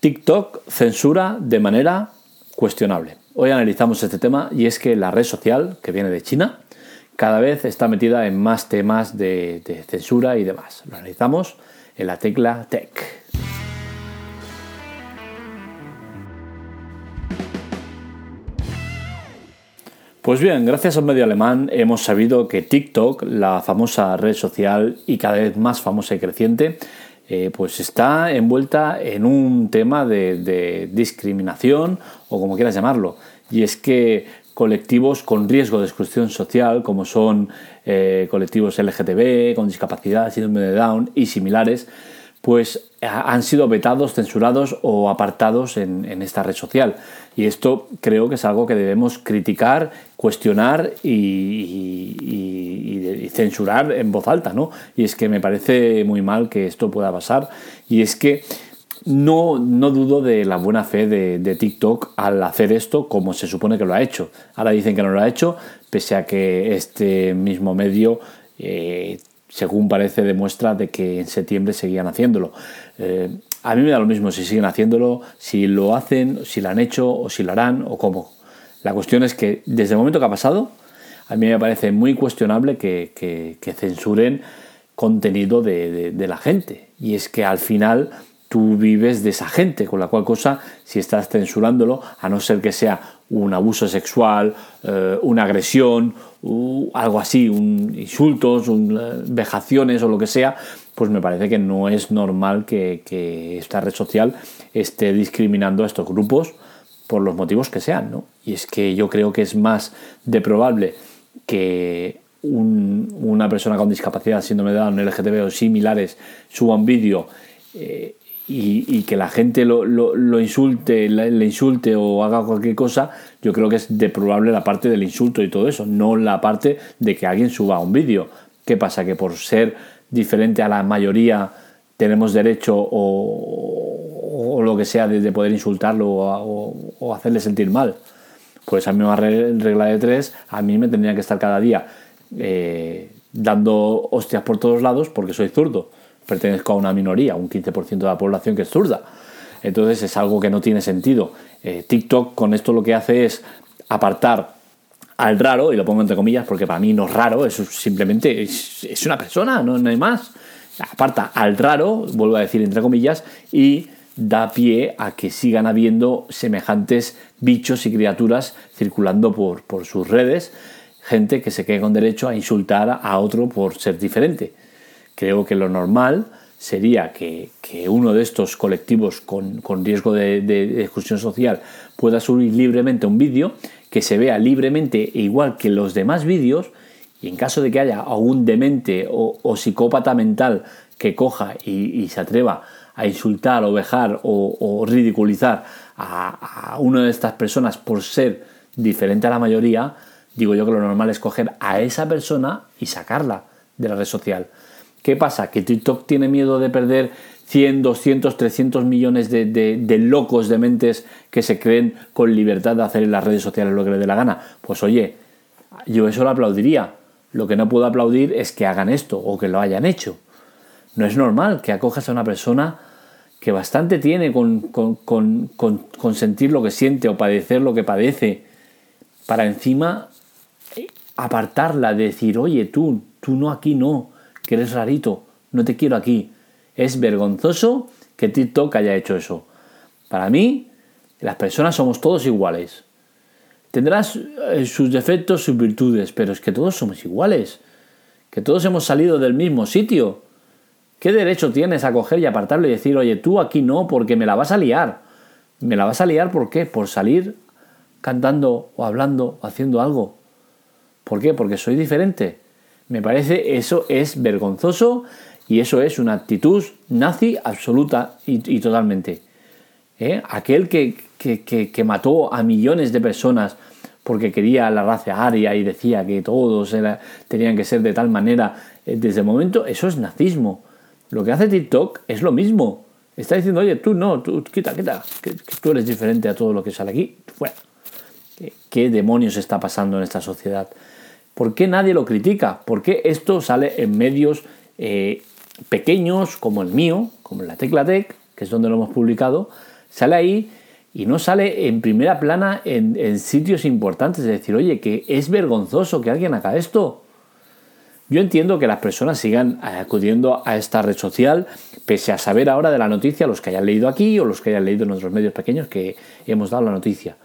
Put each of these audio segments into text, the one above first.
TikTok censura de manera cuestionable. Hoy analizamos este tema y es que la red social, que viene de China, cada vez está metida en más temas de, censura y demás. Lo analizamos en la tecla Tech. Pues bien, gracias a un medio alemán hemos sabido que TikTok, la famosa red social y cada vez más famosa y creciente, eh, pues está envuelta en un tema de, discriminación o como quieras llamarlo. Y es que colectivos con riesgo de exclusión social, como son eh, colectivos LGTB, con discapacidad, síndrome de Down y similares, pues han sido vetados, censurados o apartados en, esta red social. Y esto creo que es algo que debemos criticar, cuestionar y, censurar en voz alta, ¿no? Y es que me parece muy mal que esto pueda pasar. Y es que no, no dudo de la buena fe de, TikTok al hacer esto como se supone que lo ha hecho. Ahora dicen que no lo ha hecho, pese a que este mismo medio eh, según parece, demuestra de que en septiembre seguían haciéndolo. Eh, a mí me da lo mismo si siguen haciéndolo, si lo hacen, si lo han hecho o si lo harán o cómo. La cuestión es que desde el momento que ha pasado, a mí me parece muy cuestionable que, censuren contenido de, de, la gente. Y es que al final tú vives de esa gente, con la cual cosa, si estás censurándolo, a no ser que sea un abuso sexual, eh, una agresión, algo así, un, insultos, un, eh, vejaciones o lo que sea, pues me parece que no es normal que, esta red social esté discriminando a estos grupos por los motivos que sean, ¿no? Y es que yo creo que es más de probable que una persona con discapacidad, síndrome de Down, LGTB o similares, suba un vídeo eh, y, que la gente lo, lo, insulte, le, insulte o haga cualquier cosa, yo creo que es de probable la parte del insulto y todo eso, no la parte de que alguien suba un vídeo. ¿Qué pasa? Que por ser diferente a la mayoría tenemos derecho o, lo que sea de, poder insultarlo o, hacerle sentir mal. Pues a mí me regla de tres, a mí me tendría que estar cada día eh, dando hostias por todos lados porque soy zurdo pertenezco a una minoría, un 15% de la población que es zurda. Entonces es algo que no tiene sentido. Eh, TikTok con esto lo que hace es apartar al raro, y lo pongo entre comillas porque para mí no es raro, es simplemente es, una persona, no, hay más. Aparta al raro, vuelvo a decir entre comillas, y da pie a que sigan habiendo semejantes bichos y criaturas circulando por, por sus redes, gente que se quede con derecho a insultar a otro por ser diferente. Creo que lo normal sería que, uno de estos colectivos con, riesgo de, exclusión social pueda subir libremente un vídeo, que se vea libremente e igual que los demás vídeos, y en caso de que haya algún demente o, psicópata mental que coja y, se atreva a insultar o vejar o, ridiculizar a, una de estas personas por ser diferente a la mayoría, digo yo que lo normal es coger a esa persona y sacarla de la red social. ¿Qué pasa? Que TikTok tiene miedo de perder 100, 200, 300 millones de, locos de mentes que se creen con libertad de hacer en las redes sociales lo que les dé la gana. Pues oye, yo eso lo aplaudiría. Lo que no puedo aplaudir es que hagan esto o que lo hayan hecho. No es normal que acojas a una persona que bastante tiene con, con sentir lo que siente o padecer lo que padece, para encima apartarla, decir, oye, tú, tú no aquí no que eres rarito, no te quiero aquí. Es vergonzoso que TikTok haya hecho eso. Para mí, las personas somos todos iguales. Tendrás eh, sus defectos, sus virtudes, pero es que todos somos iguales. Que todos hemos salido del mismo sitio. ¿Qué derecho tienes a coger y apartarlo y decir, oye, tú aquí no, porque me la vas a liar? ¿Me la vas a liar por qué? ¿Por salir cantando o hablando o haciendo algo? ¿Por qué? Porque soy diferente. Me parece eso es vergonzoso y eso es una actitud nazi absoluta y, totalmente. ¿Eh? Aquel que, que, mató a millones de personas porque quería la raza aria y decía que todos tenían que ser de tal manera, eh, desde el momento, eso es nazismo. Lo que hace TikTok es lo mismo. Está diciendo, oye, tú no, tú quita, quita, que, tú eres diferente a todo lo que sale aquí. Fuera. ¿Qué demonios está pasando en esta sociedad? ¿Por qué nadie lo critica? ¿Por qué esto sale en medios eh, pequeños como el mío, como la Tecla Tech, que es donde lo hemos publicado, sale ahí y no sale en primera plana en, en sitios importantes. Es decir, oye, que es vergonzoso que alguien haga esto. Yo entiendo que las personas sigan acudiendo a esta red social, pese a saber ahora de la noticia, los que hayan leído aquí o los que hayan leído en otros medios pequeños que hemos dado la noticia.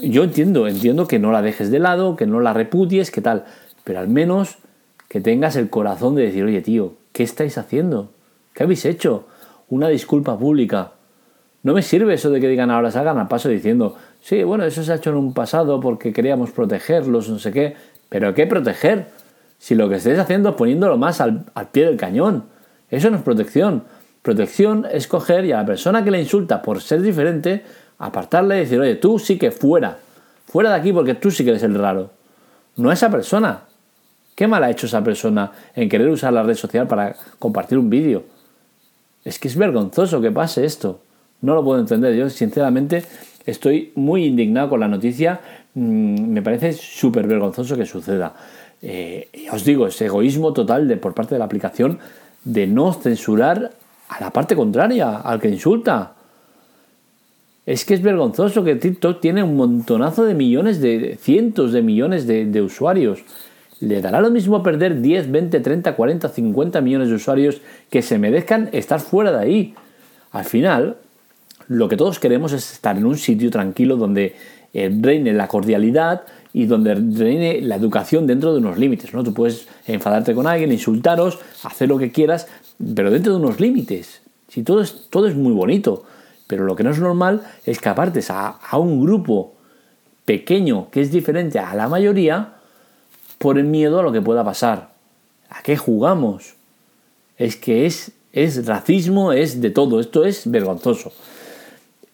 Yo entiendo, entiendo que no la dejes de lado, que no la repudies, que tal, pero al menos que tengas el corazón de decir, oye tío, ¿qué estáis haciendo? ¿Qué habéis hecho? Una disculpa pública. No me sirve eso de que digan ahora salgan al paso diciendo, sí, bueno, eso se ha hecho en un pasado porque queríamos protegerlos, no sé qué, pero ¿qué proteger? Si lo que estáis haciendo es poniéndolo más al, pie del cañón. Eso no es protección. Protección es coger y a la persona que le insulta por ser diferente, apartarle y decir, oye, tú sí que fuera. Fuera de aquí porque tú sí que eres el raro. No esa persona. ¿Qué mal ha hecho esa persona en querer usar la red social para compartir un vídeo? Es que es vergonzoso que pase esto. No lo puedo entender. Yo, sinceramente, estoy muy indignado con la noticia. Mm, me parece súper vergonzoso que suceda. Eh, os digo, es egoísmo total de, por parte de la aplicación de no censurar a la parte contraria, al que insulta. Es que es vergonzoso que TikTok tiene un montonazo de millones, de cientos de millones de, de usuarios. ¿Le dará lo mismo perder 10, 20, 30, 40, 50 millones de usuarios que se merezcan estar fuera de ahí? Al final, lo que todos queremos es estar en un sitio tranquilo donde eh, reine la cordialidad, y donde reine la educación dentro de unos límites. ¿no? Tú puedes enfadarte con alguien, insultaros, hacer lo que quieras, pero dentro de unos límites. Si todo es, todo es muy bonito, pero lo que no es normal es que apartes a, un grupo pequeño que es diferente a la mayoría por el miedo a lo que pueda pasar. ¿A qué jugamos? Es que es, es racismo, es de todo, esto es vergonzoso.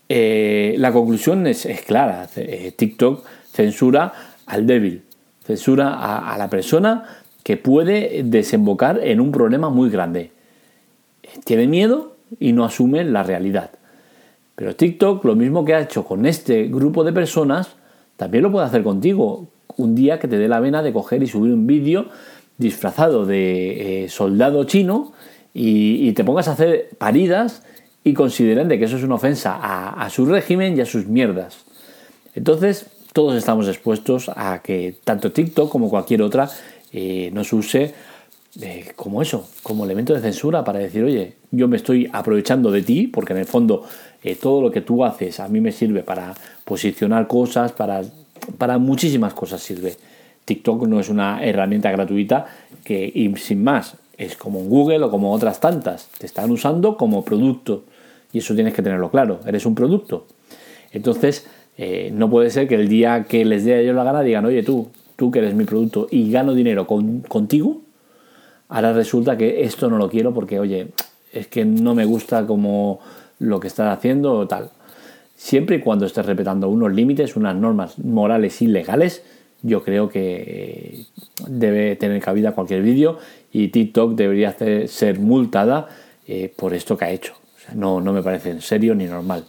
Eh, la conclusión es, clara, eh, TikTok censura al débil, censura a, la persona que puede desembocar en un problema muy grande. Tiene miedo y no asume la realidad. Pero TikTok, lo mismo que ha hecho con este grupo de personas, también lo puede hacer contigo. Un día que te dé la vena de coger y subir un vídeo disfrazado de eh, soldado chino y, te pongas a hacer paridas y consideren de que eso es una ofensa a, a su régimen y a sus mierdas. Entonces, todos estamos expuestos a que tanto TikTok como cualquier otra eh, nos use eh, como eso, como elemento de censura para decir, oye, yo me estoy aprovechando de ti, porque en el fondo eh, todo lo que tú haces a mí me sirve para posicionar cosas, para, para muchísimas cosas sirve. TikTok no es una herramienta gratuita que, y sin más, es como Google o como otras tantas. Te están usando como producto. Y eso tienes que tenerlo claro. Eres un producto. Entonces, eh, no puede ser que el día que les dé a ellos la gana digan, oye tú, tú que eres mi producto y gano dinero contigo, ahora resulta que esto no lo quiero porque, oye, es que no me gusta como lo que estás haciendo o tal. Siempre y cuando estés respetando unos límites, unas normas morales y legales, yo creo que debe tener cabida cualquier vídeo y TikTok debería ser multada eh, por esto que ha hecho. no, no me parece en serio ni normal.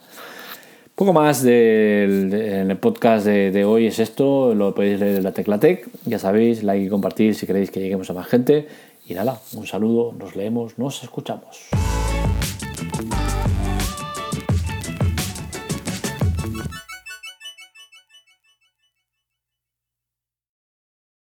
Poco más del, podcast de, hoy es esto, lo podéis leer en la Teclatec, ya sabéis, like y compartir si queréis que lleguemos a más gente. Y nada, un saludo, nos leemos, nos escuchamos.